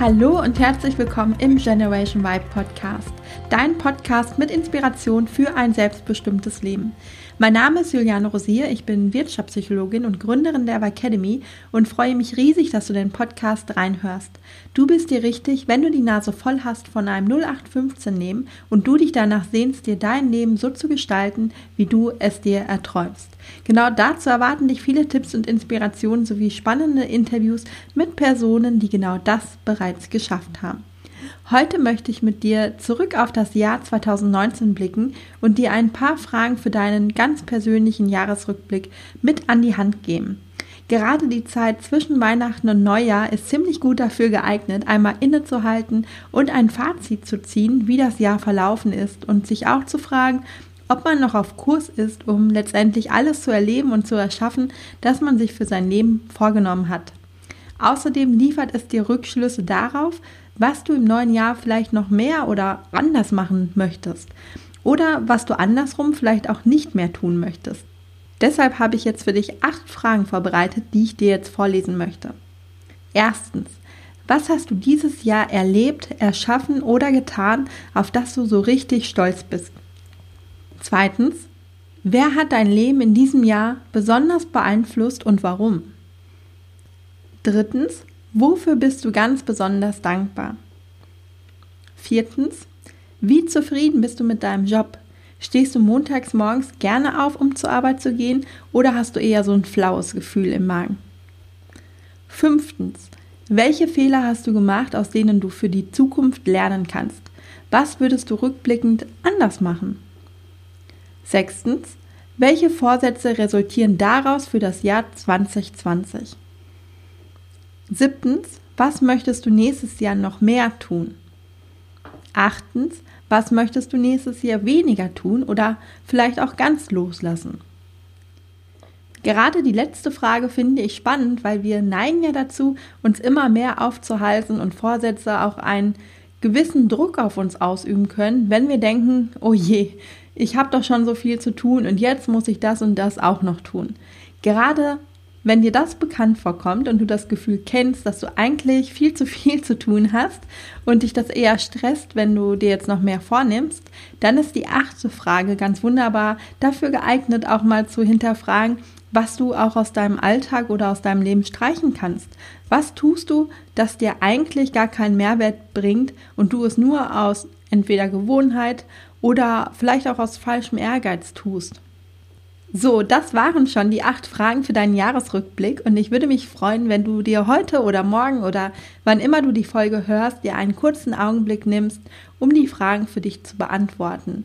Hallo und herzlich willkommen im Generation Vibe Podcast, dein Podcast mit Inspiration für ein selbstbestimmtes Leben. Mein Name ist Juliane Rosier, ich bin Wirtschaftspsychologin und Gründerin der Academy und freue mich riesig, dass du den Podcast reinhörst. Du bist dir richtig, wenn du die Nase voll hast von einem 0815 nehmen und du dich danach sehnst, dir dein Leben so zu gestalten, wie du es dir erträumst. Genau dazu erwarten dich viele Tipps und Inspirationen sowie spannende Interviews mit Personen, die genau das bereits geschafft haben. Heute möchte ich mit dir zurück auf das Jahr 2019 blicken und dir ein paar Fragen für deinen ganz persönlichen Jahresrückblick mit an die Hand geben. Gerade die Zeit zwischen Weihnachten und Neujahr ist ziemlich gut dafür geeignet, einmal innezuhalten und ein Fazit zu ziehen, wie das Jahr verlaufen ist und sich auch zu fragen, ob man noch auf Kurs ist, um letztendlich alles zu erleben und zu erschaffen, das man sich für sein Leben vorgenommen hat. Außerdem liefert es dir Rückschlüsse darauf, was du im neuen Jahr vielleicht noch mehr oder anders machen möchtest oder was du andersrum vielleicht auch nicht mehr tun möchtest. Deshalb habe ich jetzt für dich acht Fragen vorbereitet, die ich dir jetzt vorlesen möchte. Erstens, was hast du dieses Jahr erlebt, erschaffen oder getan, auf das du so richtig stolz bist? Zweitens, wer hat dein Leben in diesem Jahr besonders beeinflusst und warum? Drittens, Wofür bist du ganz besonders dankbar? Viertens, wie zufrieden bist du mit deinem Job? Stehst du montags morgens gerne auf, um zur Arbeit zu gehen, oder hast du eher so ein flaues Gefühl im Magen? Fünftens, welche Fehler hast du gemacht, aus denen du für die Zukunft lernen kannst? Was würdest du rückblickend anders machen? Sechstens, welche Vorsätze resultieren daraus für das Jahr 2020? Siebtens, was möchtest du nächstes Jahr noch mehr tun? Achtens, was möchtest du nächstes Jahr weniger tun oder vielleicht auch ganz loslassen? Gerade die letzte Frage finde ich spannend, weil wir neigen ja dazu, uns immer mehr aufzuhalten und Vorsätze auch einen gewissen Druck auf uns ausüben können, wenn wir denken, oh je, ich habe doch schon so viel zu tun und jetzt muss ich das und das auch noch tun. Gerade wenn dir das bekannt vorkommt und du das Gefühl kennst, dass du eigentlich viel zu viel zu tun hast und dich das eher stresst, wenn du dir jetzt noch mehr vornimmst, dann ist die achte Frage ganz wunderbar dafür geeignet, auch mal zu hinterfragen, was du auch aus deinem Alltag oder aus deinem Leben streichen kannst. Was tust du, das dir eigentlich gar keinen Mehrwert bringt und du es nur aus entweder Gewohnheit oder vielleicht auch aus falschem Ehrgeiz tust? So, das waren schon die acht Fragen für deinen Jahresrückblick und ich würde mich freuen, wenn du dir heute oder morgen oder wann immer du die Folge hörst, dir einen kurzen Augenblick nimmst, um die Fragen für dich zu beantworten.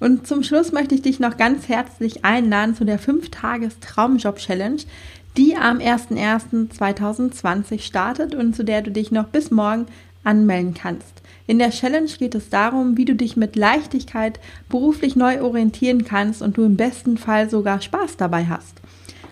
Und zum Schluss möchte ich dich noch ganz herzlich einladen zu der 5-Tages-Traumjob-Challenge, die am 01.01.2020 startet und zu der du dich noch bis morgen anmelden kannst. In der Challenge geht es darum, wie du dich mit Leichtigkeit beruflich neu orientieren kannst und du im besten Fall sogar Spaß dabei hast.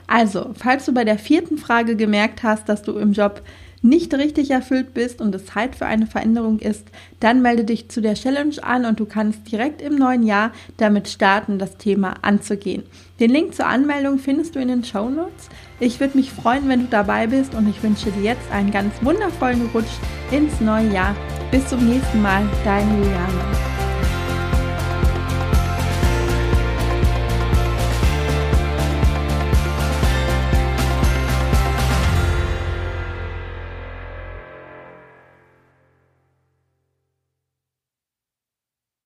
Also, falls du bei der vierten Frage gemerkt hast, dass du im Job nicht richtig erfüllt bist und es Zeit für eine Veränderung ist, dann melde dich zu der Challenge an und du kannst direkt im neuen Jahr damit starten, das Thema anzugehen. Den Link zur Anmeldung findest du in den Show Notes. Ich würde mich freuen, wenn du dabei bist und ich wünsche dir jetzt einen ganz wundervollen Rutsch ins neue Jahr. Bis zum nächsten Mal, dein Juliane.